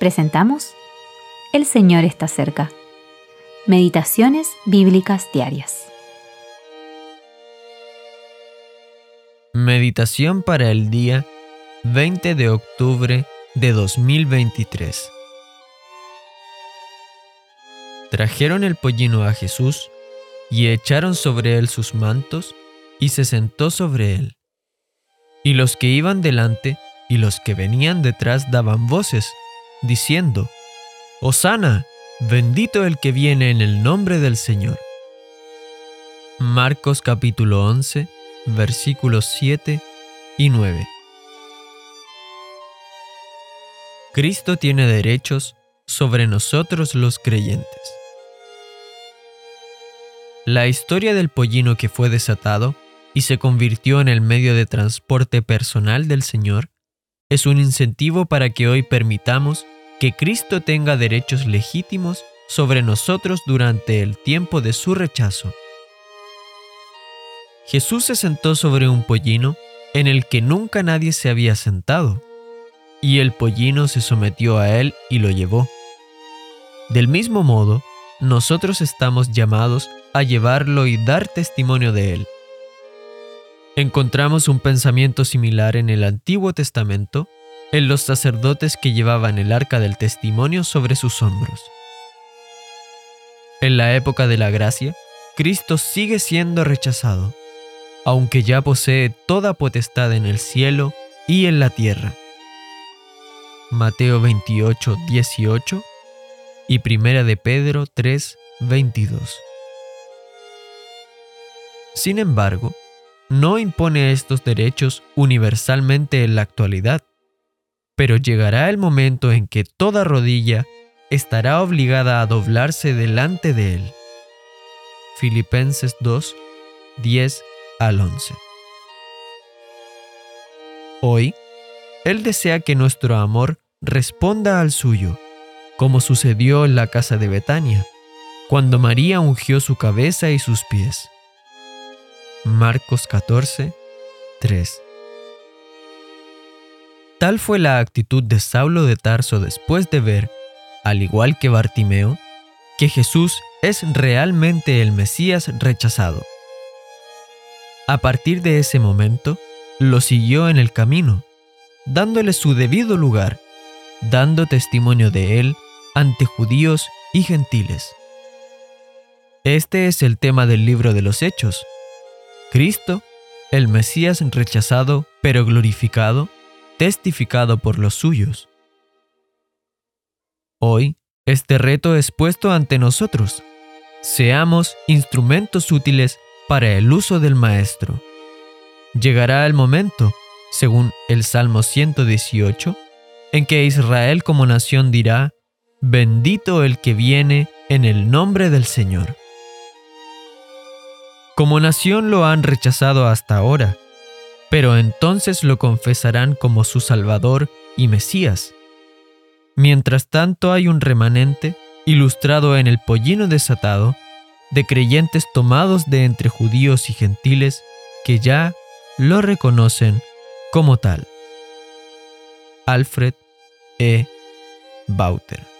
presentamos El Señor está cerca. Meditaciones Bíblicas Diarias. Meditación para el día 20 de octubre de 2023. Trajeron el pollino a Jesús y echaron sobre él sus mantos y se sentó sobre él. Y los que iban delante y los que venían detrás daban voces, diciendo, Hosana, bendito el que viene en el nombre del Señor. Marcos capítulo 11, versículos 7 y 9. Cristo tiene derechos sobre nosotros los creyentes. La historia del pollino que fue desatado y se convirtió en el medio de transporte personal del Señor es un incentivo para que hoy permitamos que Cristo tenga derechos legítimos sobre nosotros durante el tiempo de su rechazo. Jesús se sentó sobre un pollino en el que nunca nadie se había sentado, y el pollino se sometió a él y lo llevó. Del mismo modo, nosotros estamos llamados a llevarlo y dar testimonio de él. Encontramos un pensamiento similar en el Antiguo Testamento en los sacerdotes que llevaban el arca del testimonio sobre sus hombros. En la época de la gracia, Cristo sigue siendo rechazado, aunque ya posee toda potestad en el cielo y en la tierra. Mateo 28, 18 y Primera de Pedro 3, 22. Sin embargo, no impone estos derechos universalmente en la actualidad, pero llegará el momento en que toda rodilla estará obligada a doblarse delante de Él. Filipenses 2, 10 al 11. Hoy, Él desea que nuestro amor responda al suyo, como sucedió en la casa de Betania, cuando María ungió su cabeza y sus pies. Marcos 14, 3. Tal fue la actitud de Saulo de Tarso después de ver, al igual que Bartimeo, que Jesús es realmente el Mesías rechazado. A partir de ese momento, lo siguió en el camino, dándole su debido lugar, dando testimonio de él ante judíos y gentiles. Este es el tema del libro de los Hechos. Cristo, el Mesías rechazado pero glorificado, testificado por los suyos. Hoy, este reto es puesto ante nosotros. Seamos instrumentos útiles para el uso del Maestro. Llegará el momento, según el Salmo 118, en que Israel como nación dirá, Bendito el que viene en el nombre del Señor. Como nación lo han rechazado hasta ahora, pero entonces lo confesarán como su Salvador y Mesías. Mientras tanto hay un remanente, ilustrado en el pollino desatado, de creyentes tomados de entre judíos y gentiles que ya lo reconocen como tal. Alfred E. Bauter